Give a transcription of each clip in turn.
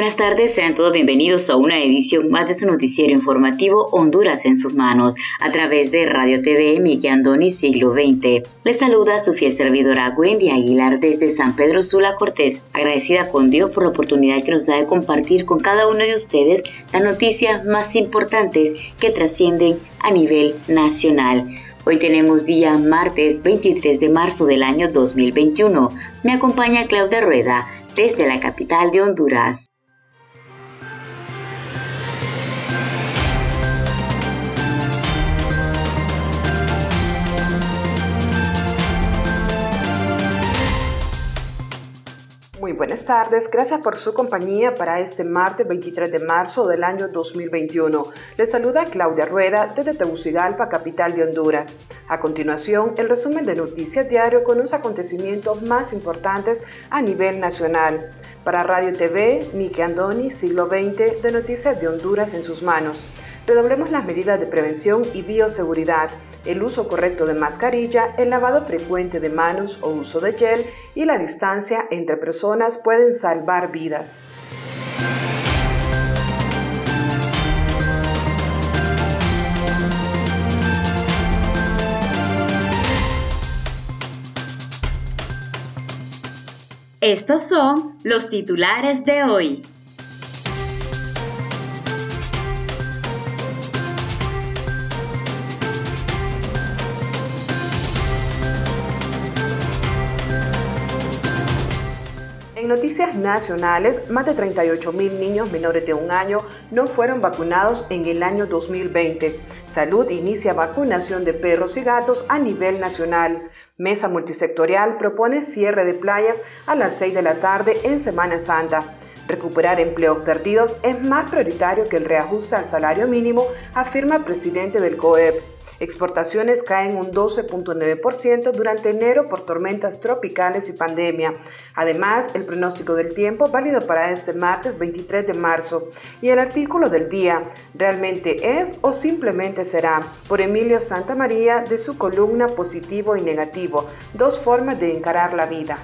Buenas tardes, sean todos bienvenidos a una edición más de su noticiero informativo Honduras en sus manos, a través de Radio TV Miguel Andoni Siglo XX. Les saluda su fiel servidora Wendy Aguilar desde San Pedro Sula Cortés, agradecida con Dios por la oportunidad que nos da de compartir con cada uno de ustedes las noticias más importantes que trascienden a nivel nacional. Hoy tenemos día martes 23 de marzo del año 2021. Me acompaña Claudia Rueda desde la capital de Honduras. Buenas tardes, gracias por su compañía para este martes 23 de marzo del año 2021. Les saluda Claudia Rueda desde Tegucigalpa, capital de Honduras. A continuación, el resumen de Noticias Diario con los acontecimientos más importantes a nivel nacional. Para Radio TV, Miki Andoni, siglo XX, de Noticias de Honduras en sus manos. Redoblemos las medidas de prevención y bioseguridad el uso correcto de mascarilla, el lavado frecuente de manos o uso de gel y la distancia entre personas pueden salvar vidas. Estos son los titulares de hoy. Noticias nacionales, más de 38 mil niños menores de un año no fueron vacunados en el año 2020. Salud inicia vacunación de perros y gatos a nivel nacional. Mesa multisectorial propone cierre de playas a las 6 de la tarde en Semana Santa. Recuperar empleos perdidos es más prioritario que el reajuste al salario mínimo, afirma el presidente del COEP. Exportaciones caen un 12.9% durante enero por tormentas tropicales y pandemia. Además, el pronóstico del tiempo válido para este martes 23 de marzo. Y el artículo del día, ¿realmente es o simplemente será? Por Emilio Santa María de su columna Positivo y Negativo, dos formas de encarar la vida.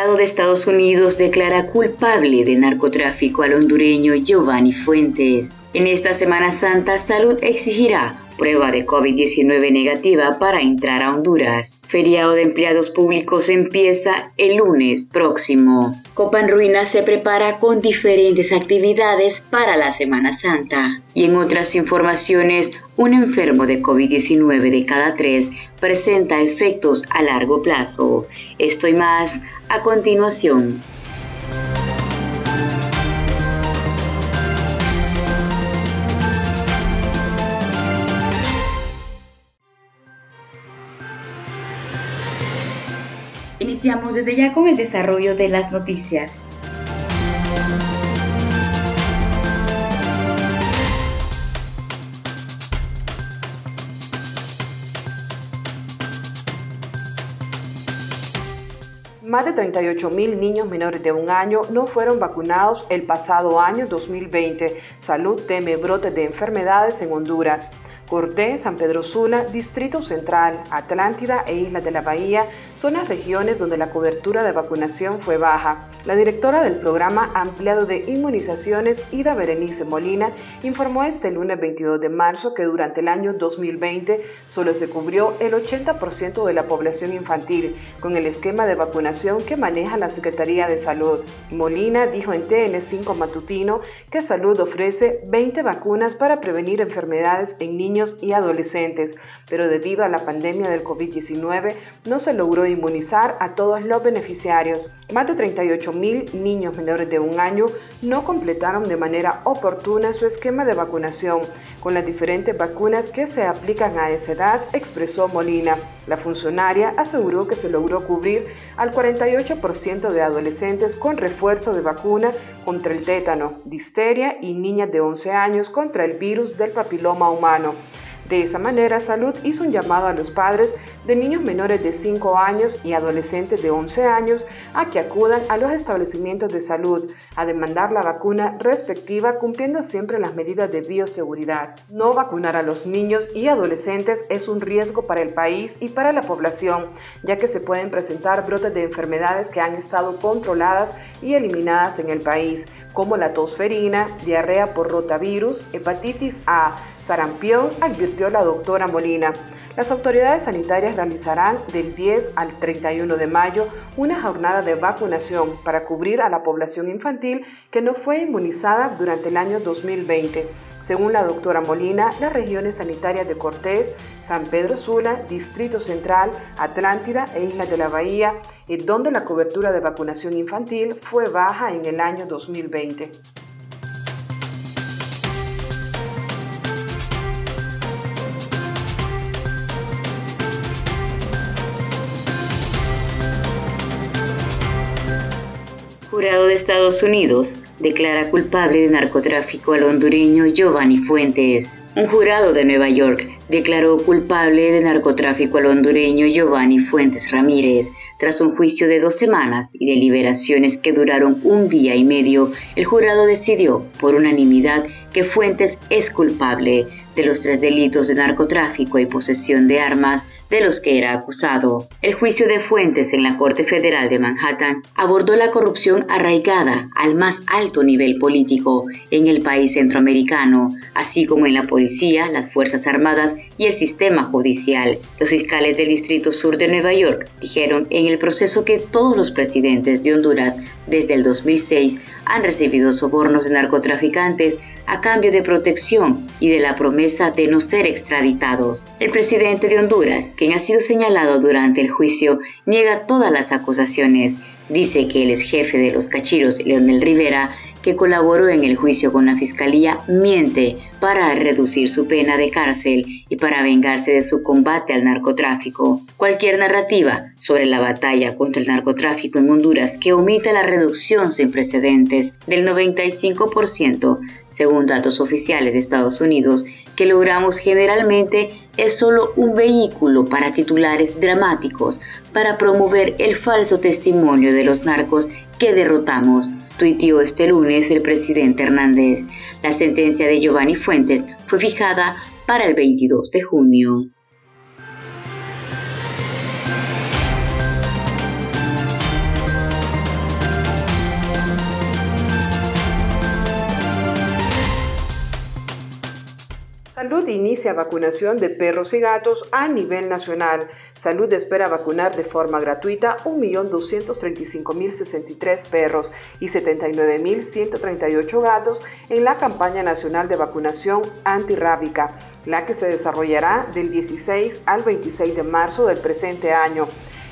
Jurado de Estados Unidos declara culpable de narcotráfico al hondureño Giovanni Fuentes. En esta Semana Santa, Salud exigirá prueba de COVID-19 negativa para entrar a Honduras. Feriado de empleados públicos empieza el lunes próximo. Copa en Ruinas se prepara con diferentes actividades para la Semana Santa. Y en otras informaciones, un enfermo de COVID-19 de cada tres presenta efectos a largo plazo. Esto y más a continuación. Iniciamos desde ya con el desarrollo de las noticias. Más de 38 mil niños menores de un año no fueron vacunados el pasado año 2020. Salud teme brotes de enfermedades en Honduras. Cortés, San Pedro Sula, Distrito Central, Atlántida e Islas de la Bahía son las regiones donde la cobertura de vacunación fue baja. La directora del programa ampliado de inmunizaciones, Ida Berenice Molina, informó este lunes 22 de marzo que durante el año 2020 solo se cubrió el 80% de la población infantil con el esquema de vacunación que maneja la Secretaría de Salud. Molina dijo en TN5 Matutino que Salud ofrece 20 vacunas para prevenir enfermedades en niños y adolescentes, pero debido a la pandemia del COVID-19 no se logró inmunizar a todos los beneficiarios. Más de 38 mil niños menores de un año no completaron de manera oportuna su esquema de vacunación con las diferentes vacunas que se aplican a esa edad, expresó Molina. La funcionaria aseguró que se logró cubrir al 48% de adolescentes con refuerzo de vacuna contra el tétano, disteria y niñas de 11 años contra el virus del papiloma humano. De esa manera, Salud hizo un llamado a los padres de niños menores de 5 años y adolescentes de 11 años a que acudan a los establecimientos de salud a demandar la vacuna respectiva cumpliendo siempre las medidas de bioseguridad. No vacunar a los niños y adolescentes es un riesgo para el país y para la población, ya que se pueden presentar brotes de enfermedades que han estado controladas y eliminadas en el país, como la tosferina, diarrea por rotavirus, hepatitis A, sarampión, advirtió la doctora Molina. Las autoridades sanitarias realizarán del 10 al 31 de mayo una jornada de vacunación para cubrir a la población infantil que no fue inmunizada durante el año 2020. Según la doctora Molina, las regiones sanitarias de Cortés, San Pedro Sula, Distrito Central, Atlántida e Islas de la Bahía, donde la cobertura de vacunación infantil fue baja en el año 2020. Jurado de Estados Unidos declara culpable de narcotráfico al hondureño Giovanni Fuentes. Un jurado de Nueva York declaró culpable de narcotráfico al hondureño Giovanni Fuentes Ramírez. Tras un juicio de dos semanas y deliberaciones que duraron un día y medio, el jurado decidió por unanimidad que Fuentes es culpable de los tres delitos de narcotráfico y posesión de armas de los que era acusado. El juicio de Fuentes en la Corte Federal de Manhattan abordó la corrupción arraigada al más alto nivel político en el país centroamericano, así como en la policía, las Fuerzas Armadas y el sistema judicial. Los fiscales del Distrito Sur de Nueva York dijeron en el proceso que todos los presidentes de Honduras desde el 2006 han recibido sobornos de narcotraficantes a cambio de protección y de la promesa de no ser extraditados. El presidente de Honduras, quien ha sido señalado durante el juicio, niega todas las acusaciones. Dice que el ex jefe de los cachiros, Leonel Rivera, que colaboró en el juicio con la fiscalía, miente para reducir su pena de cárcel y para vengarse de su combate al narcotráfico. Cualquier narrativa sobre la batalla contra el narcotráfico en Honduras que omita la reducción sin precedentes del 95% según datos oficiales de Estados Unidos, que logramos generalmente es solo un vehículo para titulares dramáticos, para promover el falso testimonio de los narcos que derrotamos, tuiteó este lunes el presidente Hernández. La sentencia de Giovanni Fuentes fue fijada para el 22 de junio. Salud inicia vacunación de perros y gatos a nivel nacional. Salud espera vacunar de forma gratuita 1.235.063 perros y 79.138 gatos en la campaña nacional de vacunación antirrábica, la que se desarrollará del 16 al 26 de marzo del presente año.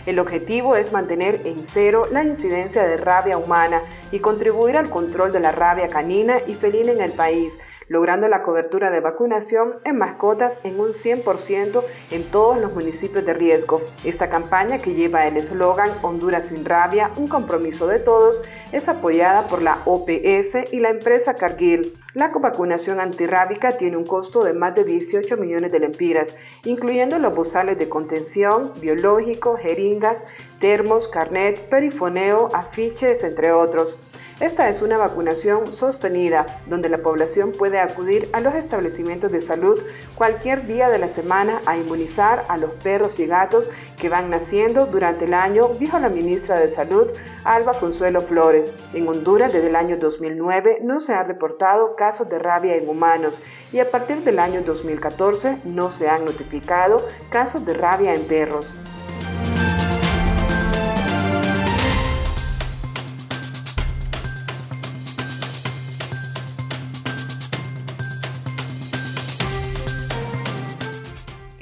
El objetivo es mantener en cero la incidencia de rabia humana y contribuir al control de la rabia canina y felina en el país logrando la cobertura de vacunación en mascotas en un 100% en todos los municipios de riesgo. Esta campaña, que lleva el eslogan Honduras sin rabia, un compromiso de todos, es apoyada por la OPS y la empresa Cargill. La vacunación antirrábica tiene un costo de más de 18 millones de lempiras, incluyendo los bozales de contención, biológico, jeringas, termos, carnet, perifoneo, afiches, entre otros. Esta es una vacunación sostenida, donde la población puede acudir a los establecimientos de salud cualquier día de la semana a inmunizar a los perros y gatos que van naciendo durante el año, dijo la ministra de Salud, Alba Consuelo Flores. En Honduras, desde el año 2009, no se han reportado casos de rabia en humanos y a partir del año 2014 no se han notificado casos de rabia en perros.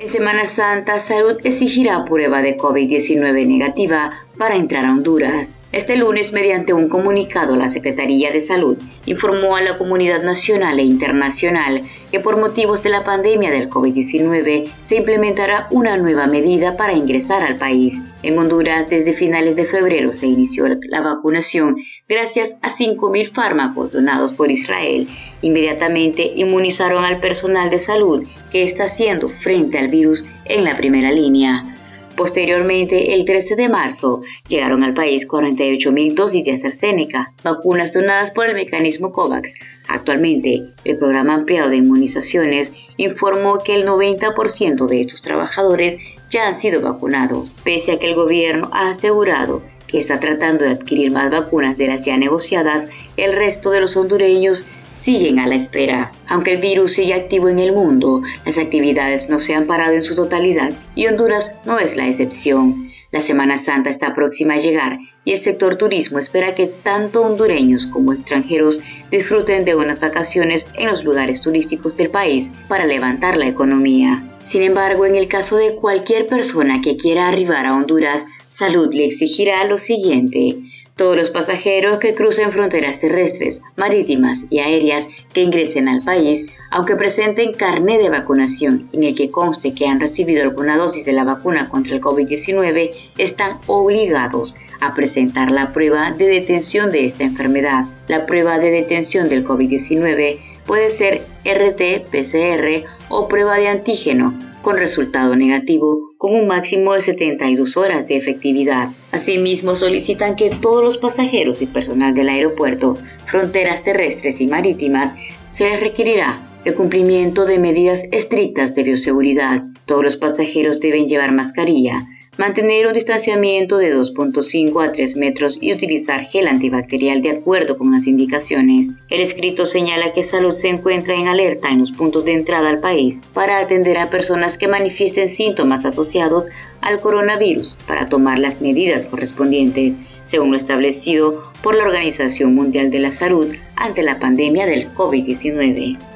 En Semana Santa, Salud exigirá prueba de COVID-19 negativa para entrar a Honduras. Este lunes, mediante un comunicado, la Secretaría de Salud informó a la comunidad nacional e internacional que por motivos de la pandemia del COVID-19 se implementará una nueva medida para ingresar al país. En Honduras, desde finales de febrero se inició la vacunación gracias a 5.000 fármacos donados por Israel. Inmediatamente inmunizaron al personal de salud que está haciendo frente al virus en la primera línea. Posteriormente, el 13 de marzo, llegaron al país 48.000 dosis de AstraZeneca, vacunas donadas por el mecanismo COVAX. Actualmente, el programa ampliado de inmunizaciones informó que el 90% de estos trabajadores ya han sido vacunados, pese a que el gobierno ha asegurado que está tratando de adquirir más vacunas de las ya negociadas, el resto de los hondureños siguen a la espera. Aunque el virus sigue activo en el mundo, las actividades no se han parado en su totalidad y Honduras no es la excepción. La Semana Santa está próxima a llegar y el sector turismo espera que tanto hondureños como extranjeros disfruten de unas vacaciones en los lugares turísticos del país para levantar la economía. Sin embargo, en el caso de cualquier persona que quiera arribar a Honduras, Salud le exigirá lo siguiente todos los pasajeros que crucen fronteras terrestres, marítimas y aéreas que ingresen al país, aunque presenten carné de vacunación en el que conste que han recibido alguna dosis de la vacuna contra el COVID-19, están obligados a presentar la prueba de detención de esta enfermedad. La prueba de detención del COVID-19 puede ser RT-PCR o prueba de antígeno con resultado negativo con un máximo de 72 horas de efectividad. Asimismo, solicitan que todos los pasajeros y personal del aeropuerto, fronteras terrestres y marítimas, se les requerirá el cumplimiento de medidas estrictas de bioseguridad. Todos los pasajeros deben llevar mascarilla, mantener un distanciamiento de 2.5 a 3 metros y utilizar gel antibacterial de acuerdo con las indicaciones. El escrito señala que Salud se encuentra en alerta en los puntos de entrada al país para atender a personas que manifiesten síntomas asociados al coronavirus para tomar las medidas correspondientes, según lo establecido por la Organización Mundial de la Salud ante la pandemia del COVID-19.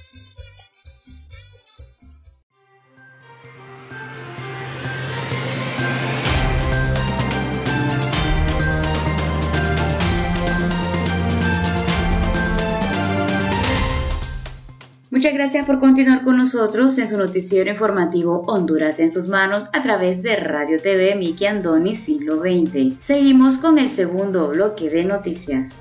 Gracias por continuar con nosotros en su noticiero informativo Honduras en sus manos a través de Radio TV Miki Andoni Siglo XX. Seguimos con el segundo bloque de noticias.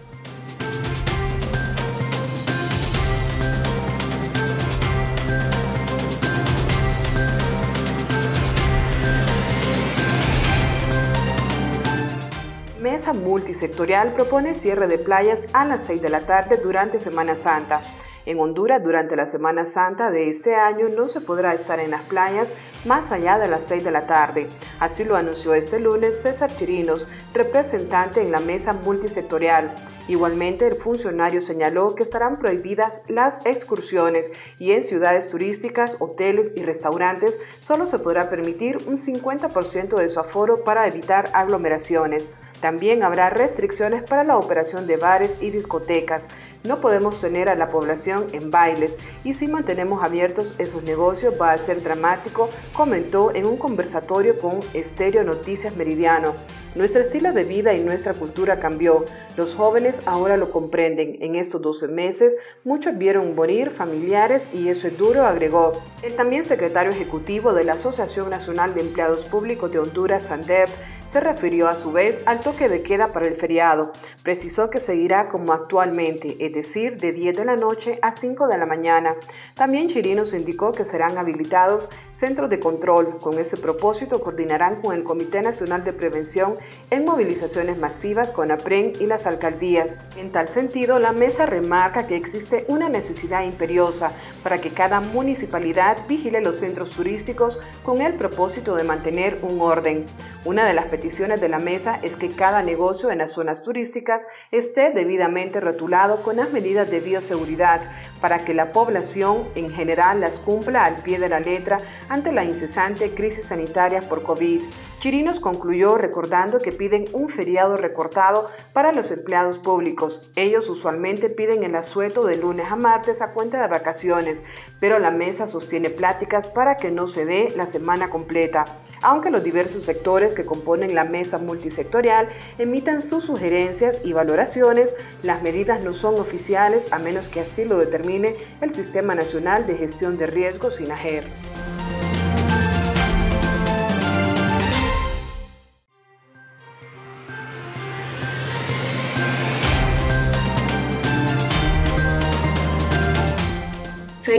Mesa multisectorial propone cierre de playas a las 6 de la tarde durante Semana Santa. En Honduras, durante la Semana Santa de este año, no se podrá estar en las playas más allá de las 6 de la tarde. Así lo anunció este lunes César Chirinos, representante en la mesa multisectorial. Igualmente, el funcionario señaló que estarán prohibidas las excursiones y en ciudades turísticas, hoteles y restaurantes solo se podrá permitir un 50% de su aforo para evitar aglomeraciones. También habrá restricciones para la operación de bares y discotecas. No podemos tener a la población en bailes y si mantenemos abiertos esos negocios va a ser dramático, comentó en un conversatorio con Estéreo Noticias Meridiano. Nuestro estilo de vida y nuestra cultura cambió. Los jóvenes ahora lo comprenden. En estos 12 meses, muchos vieron morir familiares y eso es duro, agregó. El también secretario ejecutivo de la Asociación Nacional de Empleados Públicos de Honduras, SANDEP, se refirió a su vez al toque de queda para el feriado. Precisó que seguirá como actualmente, es decir, de 10 de la noche a 5 de la mañana. También Chirinos indicó que serán habilitados centros de control. Con ese propósito coordinarán con el Comité Nacional de Prevención en movilizaciones masivas con APREN y las alcaldías. En tal sentido, la mesa remarca que existe una necesidad imperiosa para que cada municipalidad vigile los centros turísticos con el propósito de mantener un orden. Una de las peticiones de la mesa es que cada negocio en las zonas turísticas esté debidamente rotulado con las medidas de bioseguridad para que la población en general las cumpla al pie de la letra ante la incesante crisis sanitaria por COVID. Chirinos concluyó recordando que piden un feriado recortado para los empleados públicos. Ellos usualmente piden el asueto de lunes a martes a cuenta de vacaciones, pero la mesa sostiene pláticas para que no se dé la semana completa aunque los diversos sectores que componen la mesa multisectorial emitan sus sugerencias y valoraciones, las medidas no son oficiales a menos que así lo determine el Sistema Nacional de Gestión de Riesgos SINAGER.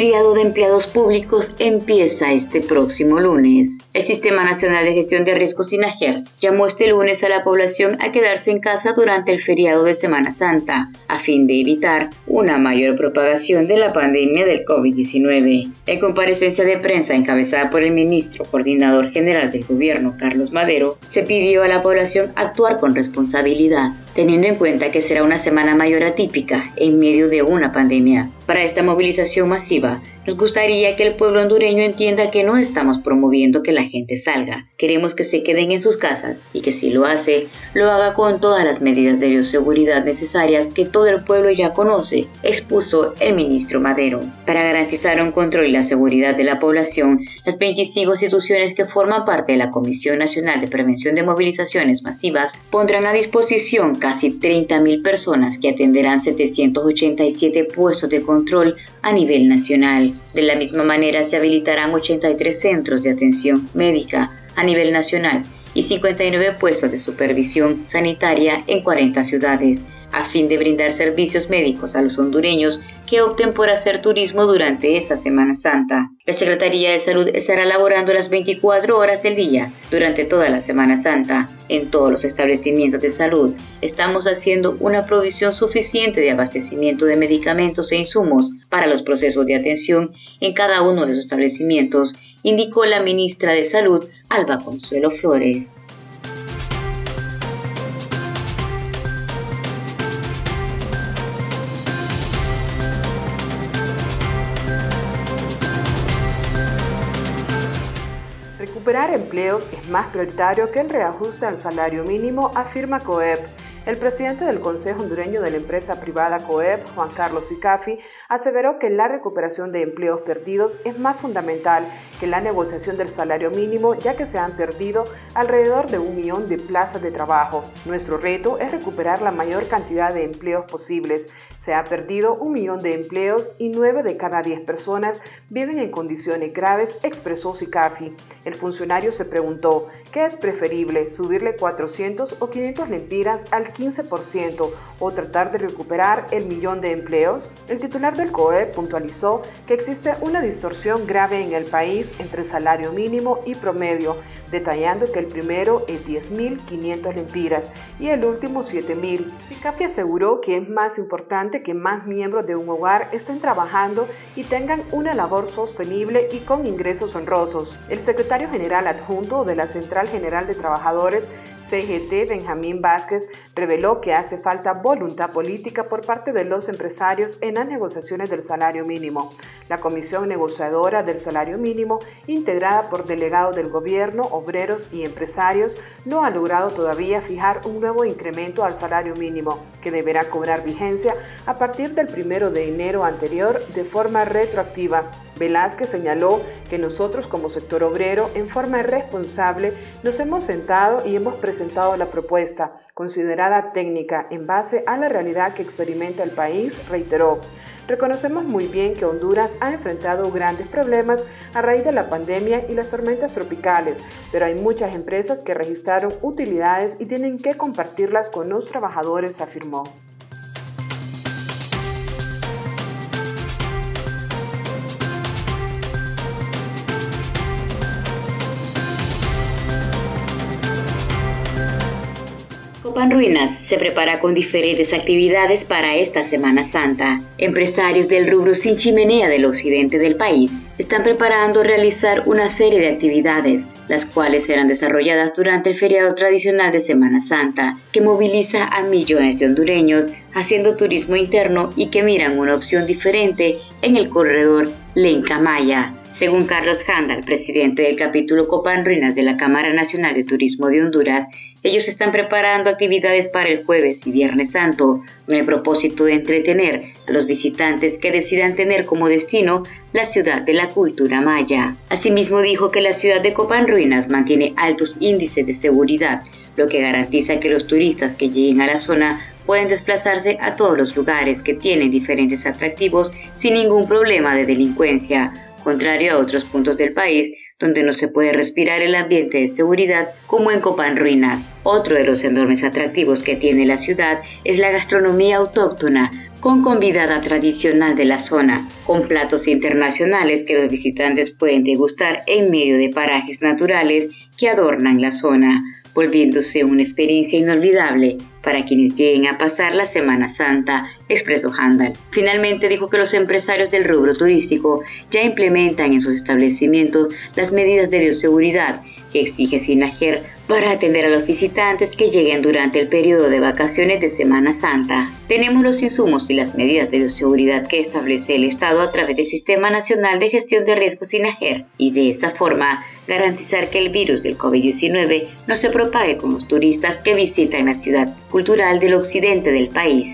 Feriado de empleados públicos empieza este próximo lunes. El Sistema Nacional de Gestión de Riesgos SINAGER llamó este lunes a la población a quedarse en casa durante el feriado de Semana Santa, a fin de evitar una mayor propagación de la pandemia del COVID-19. En comparecencia de prensa encabezada por el ministro coordinador general del gobierno, Carlos Madero, se pidió a la población actuar con responsabilidad, teniendo en cuenta que será una semana mayor atípica en medio de una pandemia. Para esta movilización masiva, nos gustaría que el pueblo hondureño entienda que no estamos promoviendo que la gente salga. Queremos que se queden en sus casas y que si lo hace, lo haga con todas las medidas de bioseguridad necesarias que todo el pueblo ya conoce, expuso el ministro Madero. Para garantizar un control y la seguridad de la población, las 25 instituciones que forman parte de la Comisión Nacional de Prevención de Movilizaciones Masivas pondrán a disposición casi 30.000 personas que atenderán 787 puestos de control a nivel nacional. De la misma manera, se habilitarán 83 centros de atención médica a nivel nacional y 59 puestos de supervisión sanitaria en 40 ciudades, a fin de brindar servicios médicos a los hondureños que opten por hacer turismo durante esta Semana Santa. La Secretaría de Salud estará laborando las 24 horas del día durante toda la Semana Santa. En todos los establecimientos de salud estamos haciendo una provisión suficiente de abastecimiento de medicamentos e insumos para los procesos de atención en cada uno de los establecimientos, indicó la ministra de Salud, Alba Consuelo Flores. Recuperar empleos es más prioritario que el reajuste al salario mínimo, afirma COEP. El presidente del Consejo Hondureño de la empresa privada COEP, Juan Carlos Icafi, aseveró que la recuperación de empleos perdidos es más fundamental que la negociación del salario mínimo, ya que se han perdido alrededor de un millón de plazas de trabajo. Nuestro reto es recuperar la mayor cantidad de empleos posibles. Se ha perdido un millón de empleos y nueve de cada diez personas viven en condiciones graves, expresó Sicafi. El funcionario se preguntó, ¿qué es preferible, subirle 400 o 500 lempiras al 15% o tratar de recuperar el millón de empleos? El titular el COE puntualizó que existe una distorsión grave en el país entre salario mínimo y promedio, detallando que el primero es 10.500 lempiras y el último 7.000. Picapi aseguró que es más importante que más miembros de un hogar estén trabajando y tengan una labor sostenible y con ingresos honrosos. El secretario general adjunto de la Central General de Trabajadores CGT Benjamín Vázquez reveló que hace falta voluntad política por parte de los empresarios en las negociaciones del salario mínimo. La comisión negociadora del salario mínimo, integrada por delegados del gobierno, obreros y empresarios, no ha logrado todavía fijar un nuevo incremento al salario mínimo, que deberá cobrar vigencia a partir del primero de enero anterior de forma retroactiva. Velázquez señaló que nosotros como sector obrero, en forma responsable, nos hemos sentado y hemos presentado la propuesta, considerada técnica, en base a la realidad que experimenta el país, reiteró. Reconocemos muy bien que Honduras ha enfrentado grandes problemas a raíz de la pandemia y las tormentas tropicales, pero hay muchas empresas que registraron utilidades y tienen que compartirlas con los trabajadores, afirmó. Copan Ruinas se prepara con diferentes actividades para esta Semana Santa. Empresarios del rubro sin chimenea del occidente del país están preparando realizar una serie de actividades, las cuales serán desarrolladas durante el feriado tradicional de Semana Santa, que moviliza a millones de hondureños haciendo turismo interno y que miran una opción diferente en el corredor Lenca Maya. Según Carlos Handal, presidente del capítulo Copan Ruinas de la Cámara Nacional de Turismo de Honduras, ellos están preparando actividades para el jueves y viernes santo con el propósito de entretener a los visitantes que decidan tener como destino la ciudad de la cultura maya. Asimismo dijo que la ciudad de Copán Ruinas mantiene altos índices de seguridad, lo que garantiza que los turistas que lleguen a la zona pueden desplazarse a todos los lugares que tienen diferentes atractivos sin ningún problema de delincuencia, contrario a otros puntos del país donde no se puede respirar el ambiente de seguridad como en Copán Ruinas. Otro de los enormes atractivos que tiene la ciudad es la gastronomía autóctona, con convidada tradicional de la zona, con platos internacionales que los visitantes pueden degustar en medio de parajes naturales que adornan la zona, volviéndose una experiencia inolvidable para quienes lleguen a pasar la Semana Santa, expresó Handal. Finalmente dijo que los empresarios del rubro turístico ya implementan en sus establecimientos las medidas de bioseguridad que exige Sinajer para atender a los visitantes que lleguen durante el periodo de vacaciones de Semana Santa. Tenemos los insumos y las medidas de bioseguridad que establece el Estado a través del Sistema Nacional de Gestión de Riesgos SINAGER y de esta forma garantizar que el virus del COVID-19 no se propague con los turistas que visitan la ciudad cultural del occidente del país.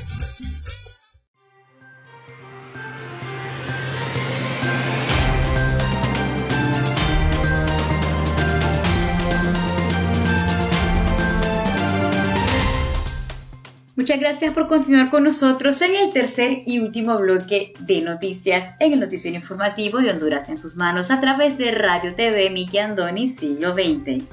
Muchas gracias por continuar con nosotros en el tercer y último bloque de noticias en el noticiero informativo de Honduras en sus manos a través de Radio TV Miki Andoni Siglo XX.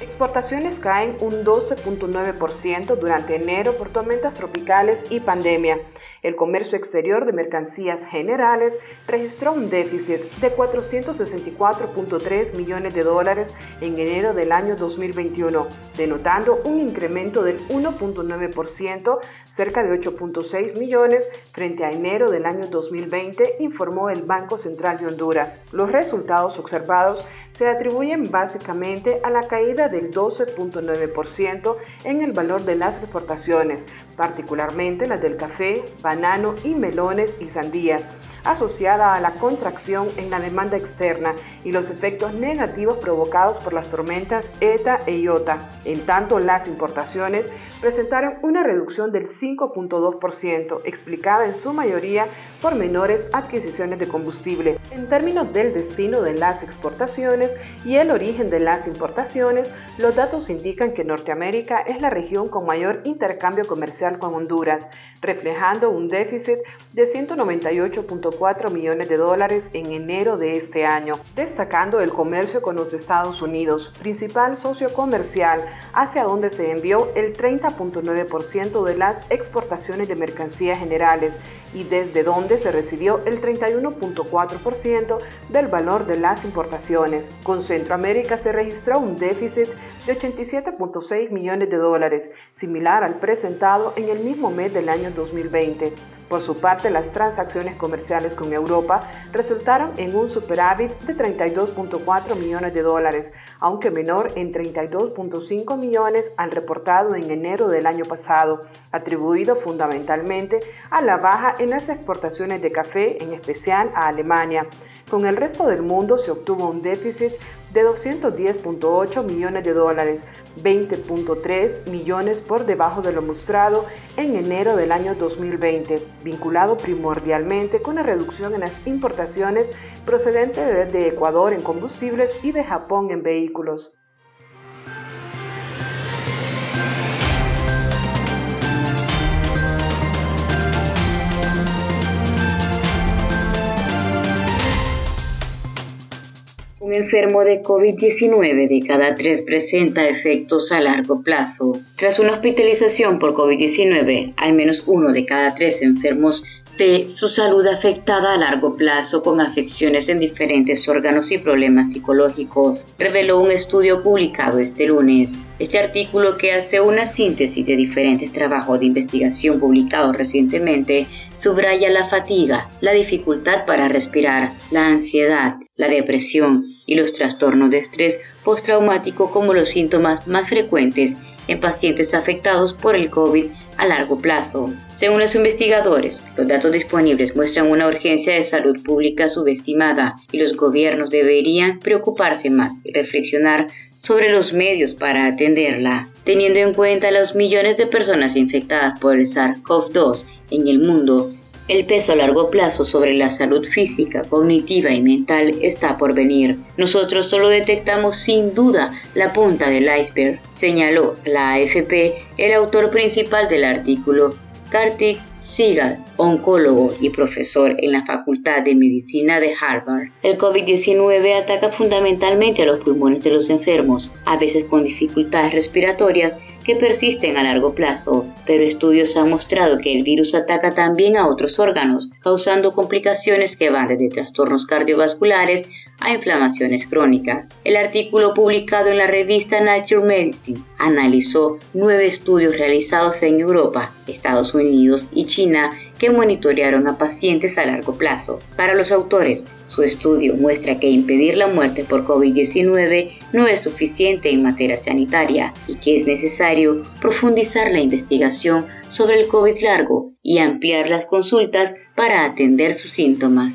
Exportaciones caen un 12.9% durante enero por tormentas tropicales y pandemia. El comercio exterior de mercancías generales registró un déficit de 464.3 millones de dólares en enero del año 2021, denotando un incremento del 1.9%, cerca de 8.6 millones, frente a enero del año 2020, informó el Banco Central de Honduras. Los resultados observados se atribuyen básicamente a la caída del 12.9% en el valor de las exportaciones, particularmente las del café, banano y melones y sandías, asociada a la contracción en la demanda externa y los efectos negativos provocados por las tormentas ETA e IOTA. En tanto, las importaciones presentaron una reducción del 5.2%, explicada en su mayoría por menores adquisiciones de combustible. En términos del destino de las exportaciones y el origen de las importaciones, los datos indican que Norteamérica es la región con mayor intercambio comercial con Honduras, reflejando un déficit de 198.4 millones de dólares en enero de este año, destacando el comercio con los Estados Unidos, principal socio comercial, hacia donde se envió el 30.9% de las exportaciones de mercancías generales y desde donde se recibió el 31.4% del valor de las importaciones. Con Centroamérica se registró un déficit de 87.6 millones de dólares, similar al presentado en el mismo mes del año 2020. Por su parte, las transacciones comerciales con Europa resultaron en un superávit de 32.4 millones de dólares, aunque menor en 32.5 millones al reportado en enero del año pasado, atribuido fundamentalmente a la baja en las exportaciones de café, en especial a Alemania. Con el resto del mundo se obtuvo un déficit de 210.8 millones de dólares, 20.3 millones por debajo de lo mostrado en enero del año 2020, vinculado primordialmente con la reducción en las importaciones procedentes de Ecuador en combustibles y de Japón en vehículos. Enfermo de COVID-19 de cada tres presenta efectos a largo plazo. Tras una hospitalización por COVID-19, al menos uno de cada tres enfermos ve su salud afectada a largo plazo con afecciones en diferentes órganos y problemas psicológicos, reveló un estudio publicado este lunes. Este artículo, que hace una síntesis de diferentes trabajos de investigación publicados recientemente, subraya la fatiga, la dificultad para respirar, la ansiedad, la depresión y los trastornos de estrés postraumático como los síntomas más frecuentes en pacientes afectados por el COVID a largo plazo. Según los investigadores, los datos disponibles muestran una urgencia de salud pública subestimada y los gobiernos deberían preocuparse más y reflexionar sobre los medios para atenderla, teniendo en cuenta los millones de personas infectadas por el SARS-CoV-2 en el mundo. El peso a largo plazo sobre la salud física, cognitiva y mental está por venir. Nosotros solo detectamos sin duda la punta del iceberg, señaló la AFP el autor principal del artículo, Kartik Sigal, oncólogo y profesor en la Facultad de Medicina de Harvard. El COVID-19 ataca fundamentalmente a los pulmones de los enfermos, a veces con dificultades respiratorias que persisten a largo plazo, pero estudios han mostrado que el virus ataca también a otros órganos, causando complicaciones que van desde trastornos cardiovasculares a inflamaciones crónicas. El artículo publicado en la revista Nature Medicine analizó nueve estudios realizados en Europa, Estados Unidos y China monitorearon a pacientes a largo plazo. Para los autores, su estudio muestra que impedir la muerte por COVID-19 no es suficiente en materia sanitaria y que es necesario profundizar la investigación sobre el COVID largo y ampliar las consultas para atender sus síntomas.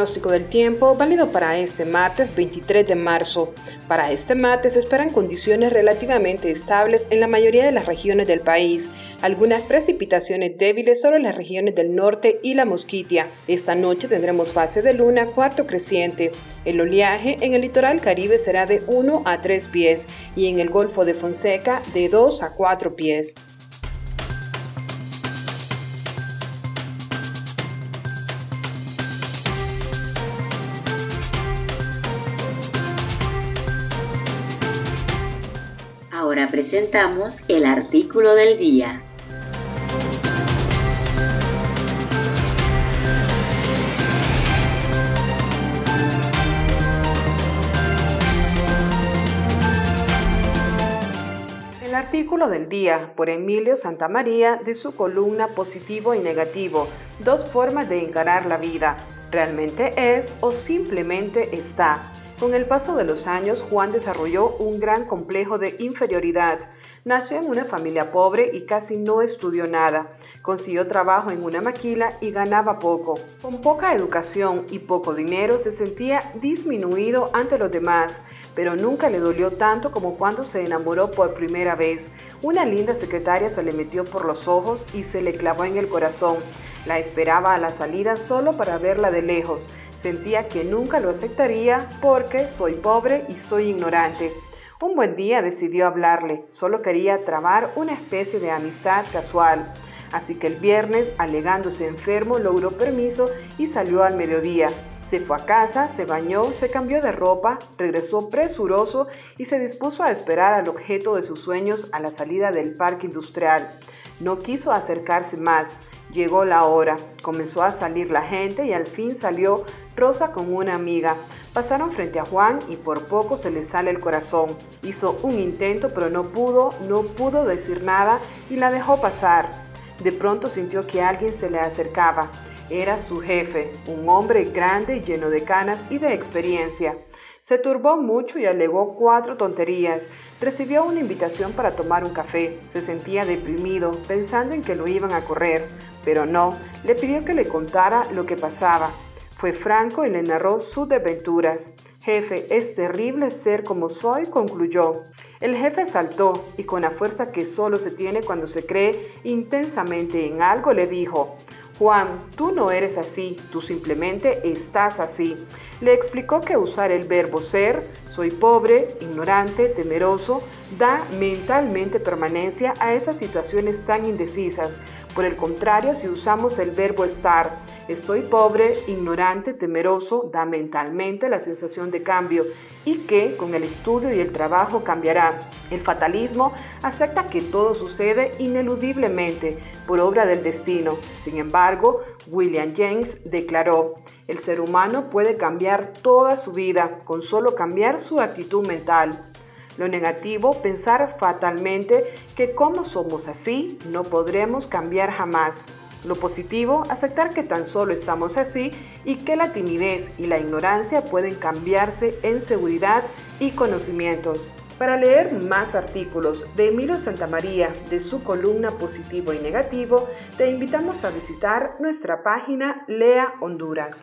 Pronóstico del tiempo válido para este martes 23 de marzo. Para este martes se esperan condiciones relativamente estables en la mayoría de las regiones del país, algunas precipitaciones débiles sobre las regiones del norte y la Mosquitia. Esta noche tendremos fase de luna cuarto creciente. El oleaje en el litoral caribe será de 1 a 3 pies y en el Golfo de Fonseca de 2 a 4 pies. Presentamos el artículo del día. El artículo del día por Emilio Santamaría de su columna Positivo y Negativo, dos formas de encarar la vida. ¿Realmente es o simplemente está? Con el paso de los años, Juan desarrolló un gran complejo de inferioridad. Nació en una familia pobre y casi no estudió nada. Consiguió trabajo en una maquila y ganaba poco. Con poca educación y poco dinero se sentía disminuido ante los demás, pero nunca le dolió tanto como cuando se enamoró por primera vez. Una linda secretaria se le metió por los ojos y se le clavó en el corazón. La esperaba a la salida solo para verla de lejos. Sentía que nunca lo aceptaría porque soy pobre y soy ignorante. Un buen día decidió hablarle, solo quería trabar una especie de amistad casual. Así que el viernes, alegándose enfermo, logró permiso y salió al mediodía. Se fue a casa, se bañó, se cambió de ropa, regresó presuroso y se dispuso a esperar al objeto de sus sueños a la salida del parque industrial. No quiso acercarse más. Llegó la hora, comenzó a salir la gente y al fin salió Rosa con una amiga. Pasaron frente a Juan y por poco se le sale el corazón. Hizo un intento pero no pudo, no pudo decir nada y la dejó pasar. De pronto sintió que alguien se le acercaba. Era su jefe, un hombre grande lleno de canas y de experiencia. Se turbó mucho y alegó cuatro tonterías. Recibió una invitación para tomar un café. Se sentía deprimido, pensando en que lo iban a correr. Pero no, le pidió que le contara lo que pasaba. Fue franco y le narró sus desventuras. Jefe, es terrible ser como soy, concluyó. El jefe saltó y con la fuerza que solo se tiene cuando se cree intensamente en algo le dijo, Juan, tú no eres así, tú simplemente estás así. Le explicó que usar el verbo ser, soy pobre, ignorante, temeroso, da mentalmente permanencia a esas situaciones tan indecisas. Por el contrario, si usamos el verbo estar, Estoy pobre, ignorante, temeroso, da mentalmente la sensación de cambio y que con el estudio y el trabajo cambiará. El fatalismo acepta que todo sucede ineludiblemente por obra del destino. Sin embargo, William James declaró, el ser humano puede cambiar toda su vida con solo cambiar su actitud mental. Lo negativo, pensar fatalmente que como somos así, no podremos cambiar jamás. Lo positivo, aceptar que tan solo estamos así y que la timidez y la ignorancia pueden cambiarse en seguridad y conocimientos. Para leer más artículos de Emilio Santamaría de su columna Positivo y Negativo, te invitamos a visitar nuestra página Lea Honduras.